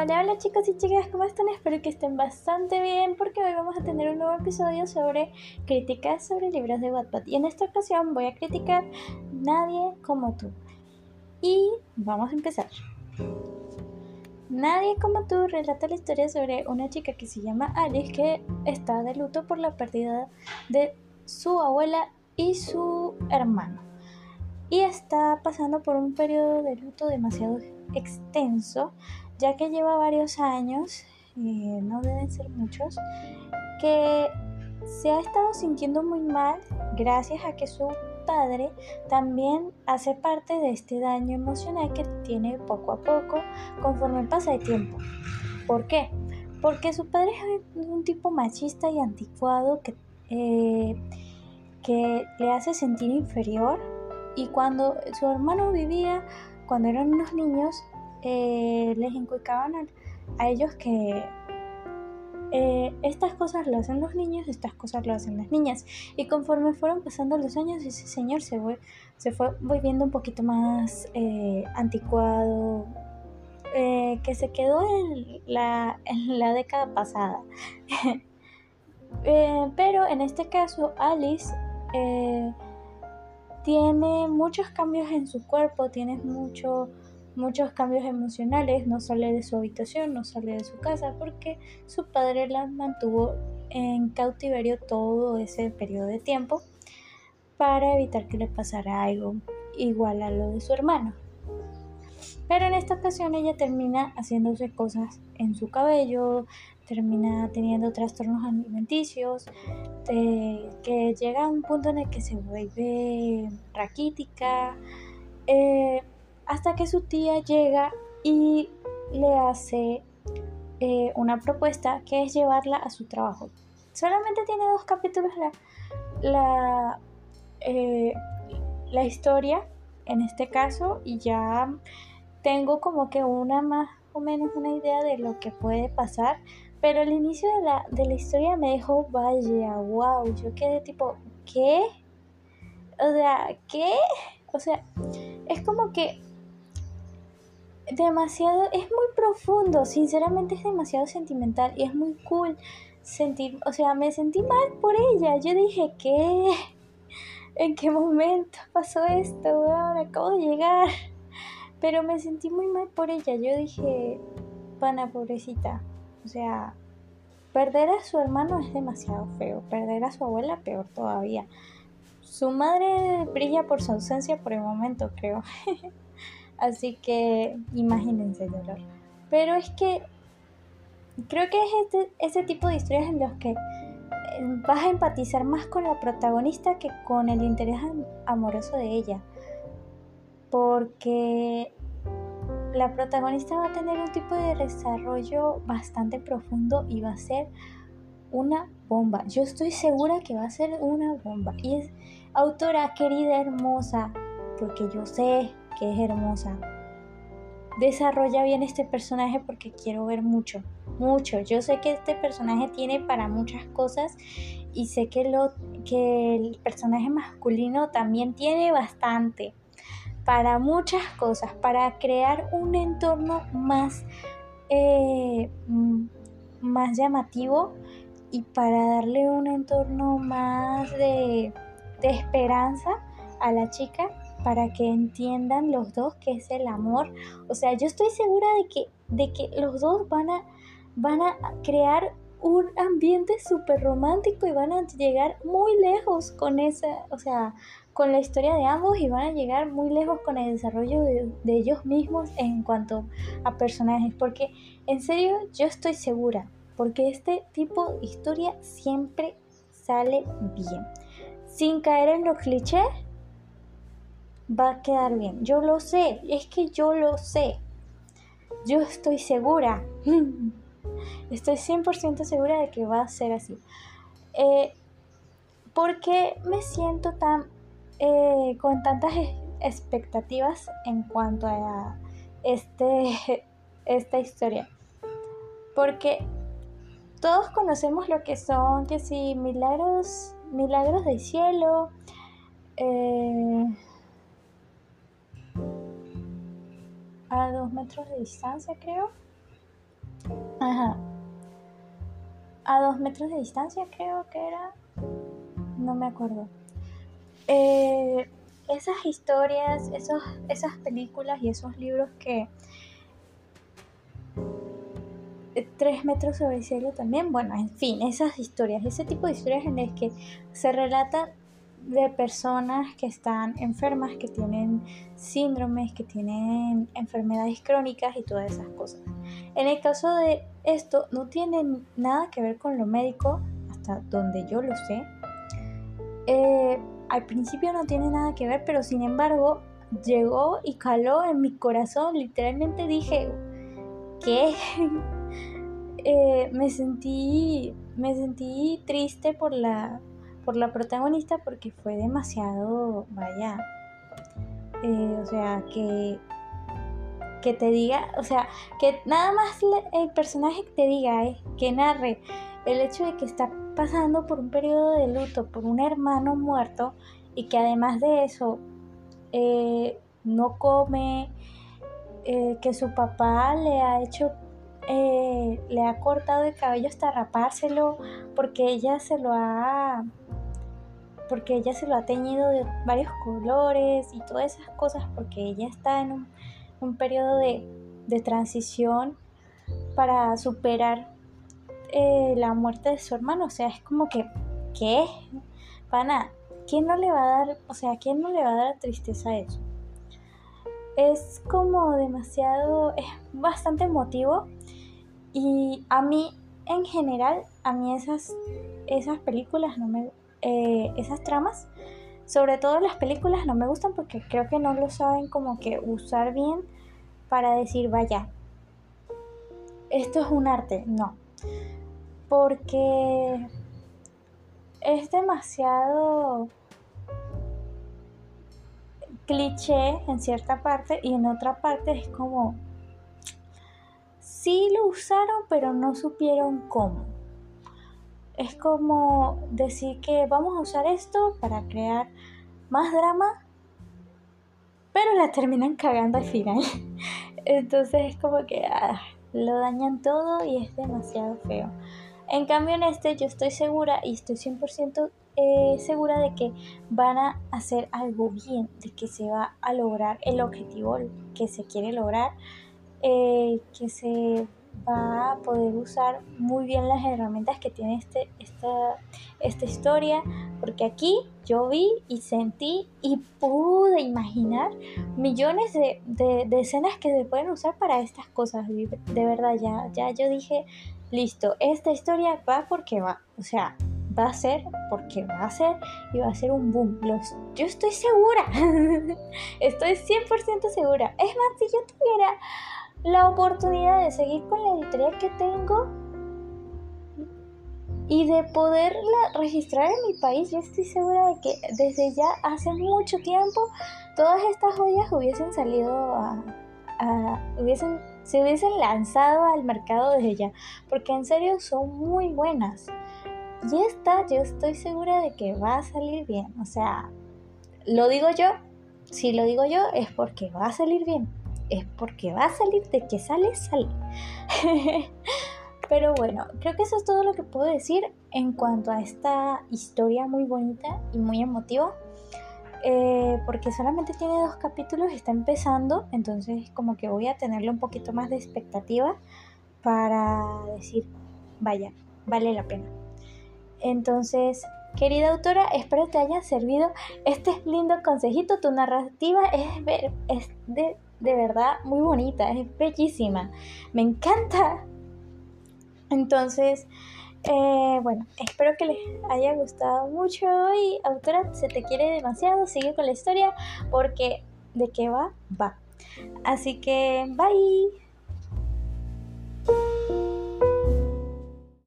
Hola, hola chicos y chicas, ¿cómo están? Espero que estén bastante bien porque hoy vamos a tener un nuevo episodio sobre críticas sobre libros de Wattpad y en esta ocasión voy a criticar Nadie como tú. Y vamos a empezar. Nadie como tú relata la historia sobre una chica que se llama Alice que está de luto por la pérdida de su abuela y su hermano. Y está pasando por un periodo de luto demasiado extenso ya que lleva varios años, eh, no deben ser muchos, que se ha estado sintiendo muy mal gracias a que su padre también hace parte de este daño emocional que tiene poco a poco conforme pasa el tiempo. ¿Por qué? Porque su padre es un tipo machista y anticuado que, eh, que le hace sentir inferior y cuando su hermano vivía, cuando eran unos niños, eh, les inculcaban a, ellos que eh, estas cosas lo hacen los niños, estas cosas lo hacen las niñas. Y conforme fueron pasando los años, ese señor se fue, se fue volviendo un poquito más eh, anticuado, que se quedó en la, en la década pasada. pero en este caso, Alice tiene muchos cambios en su cuerpo, tiene mucho muchos cambios emocionales, no sale de su habitación, no sale de su casa porque su padre la mantuvo en cautiverio todo ese periodo de tiempo para evitar que le pasara algo igual a lo de su hermano. Pero en esta ocasión ella termina haciéndose cosas en su cabello, termina teniendo trastornos alimenticios, que llega a un punto en el que se vuelve raquítica. Eh, hasta que su tía llega y le hace eh, una propuesta que es llevarla a su trabajo. Solamente tiene dos capítulos la, la, eh, la historia en este caso y ya tengo como que una más o menos una idea de lo que puede pasar. Pero el inicio de la, de la historia me dejó, vaya, wow, yo quedé tipo, ¿qué? O sea, ¿qué? O sea, es como que demasiado, es muy profundo, sinceramente es demasiado sentimental y es muy cool sentir, o sea, me sentí mal por ella, yo dije, ¿qué? ¿En qué momento pasó esto? Ahora acabo de llegar. Pero me sentí muy mal por ella, yo dije, pana pobrecita, o sea, perder a su hermano es demasiado feo, perder a su abuela peor todavía. Su madre brilla por su ausencia por el momento, creo. Así que imagínense el dolor. Pero es que creo que es este, ese tipo de historias en los que eh, vas a empatizar más con la protagonista que con el interés amoroso de ella. Porque la protagonista va a tener un tipo de desarrollo bastante profundo y va a ser una bomba. Yo estoy segura que va a ser una bomba. Y es autora querida, hermosa, porque yo sé que es hermosa. Desarrolla bien este personaje porque quiero ver mucho, mucho. Yo sé que este personaje tiene para muchas cosas y sé que, lo, que el personaje masculino también tiene bastante para muchas cosas, para crear un entorno más, eh, más llamativo y para darle un entorno más de, de esperanza a la chica para que entiendan los dos qué es el amor. O sea, yo estoy segura de que, de que los dos van a, van a crear un ambiente súper romántico y van a llegar muy lejos con esa, o sea, con la historia de ambos y van a llegar muy lejos con el desarrollo de, de ellos mismos en cuanto a personajes. Porque en serio, yo estoy segura, porque este tipo de historia siempre sale bien. Sin caer en los clichés, va a quedar bien. Yo lo sé, es que yo lo sé. Yo estoy segura. Estoy 100% segura de que va a ser así. Eh, ¿Por qué me siento tan eh, con tantas expectativas en cuanto a este, esta historia? Porque todos conocemos lo que son, que si milagros, milagros del cielo, eh, a dos metros de distancia, creo. Ajá. A dos metros de distancia creo que era. No me acuerdo. Eh, esas historias, esos, esas películas y esos libros que... Tres metros sobre el cielo también, bueno, en fin, esas historias, ese tipo de historias en las que se relatan de personas que están enfermas, que tienen síndromes, que tienen enfermedades crónicas y todas esas cosas. En el caso de esto, no tiene nada que ver con lo médico, hasta donde yo lo sé. Eh, al principio no tiene nada que ver, pero sin embargo llegó y caló en mi corazón. Literalmente dije, ¿qué? Eh, me sentí me sentí triste por la por la protagonista porque fue demasiado vaya eh, o sea que que te diga o sea que nada más el personaje te diga eh, que narre el hecho de que está pasando por un periodo de luto por un hermano muerto y que además de eso eh, no come, eh, que su papá le ha hecho, eh, le ha cortado el cabello hasta rapárselo porque ella se lo ha porque ella se lo ha teñido de varios colores y todas esas cosas porque ella está en un, periodo de, de, transición para superar la muerte de su hermano. O sea, es como que, ¿qué? Pana, ¿quién no le va a dar, o sea, quién no le va a dar tristeza a eso? Es como demasiado, es bastante emotivo y a mí en general, a mí esas, esas películas no me, eh, esas tramas, sobre todo las películas no me gustan porque creo que no lo saben como que usar bien para decir, vaya, esto es un arte, no. Porque es demasiado cliché en cierta parte y en otra parte es como sí lo usaron pero no supieron cómo. Es como decir que vamos a usar esto para crear más drama, pero la terminan cagando al final. Entonces es como que ah, lo dañan todo y es demasiado feo. En cambio en este yo estoy segura y estoy 100% eh, segura de que van a hacer algo bien, de que se va a lograr el objetivo que se quiere lograr, eh, que se va a poder usar muy bien las herramientas que tiene este, esta, esta historia, porque aquí yo vi y sentí y pude imaginar millones de, de, escenas que se pueden usar para estas cosas. De verdad, ya, ya yo dije, listo, esta historia va porque va, o sea, va a ser porque va a ser y va a ser un boom. Los, yo estoy segura, estoy 100% segura. Es más, si yo tuviera la oportunidad de seguir con la editorial que tengo y de poderla registrar en mi país, yo estoy segura de que desde ya hace mucho tiempo todas estas joyas hubiesen salido a, hubiesen se hubiesen lanzado al mercado desde ya, porque en serio son muy buenas. Y esta yo estoy segura de que va a salir bien, o sea, lo digo yo, si lo digo yo es porque va a salir bien, es porque va a salir de que sale, sale. Pero bueno, creo que eso es todo lo que puedo decir en cuanto a esta historia muy bonita y muy emotiva. Eh, porque solamente tiene dos capítulos, está empezando, entonces como que voy a tenerle un poquito más de expectativa para decir, vaya, vale la pena. Entonces, querida autora, espero te haya servido este lindo consejito. Tu narrativa es, ver, es de, de verdad muy bonita, es bellísima, me encanta. Entonces, eh, bueno, espero que les haya gustado mucho y autora, se te quiere demasiado, sigue con la historia porque de qué va, va. Así que, bye.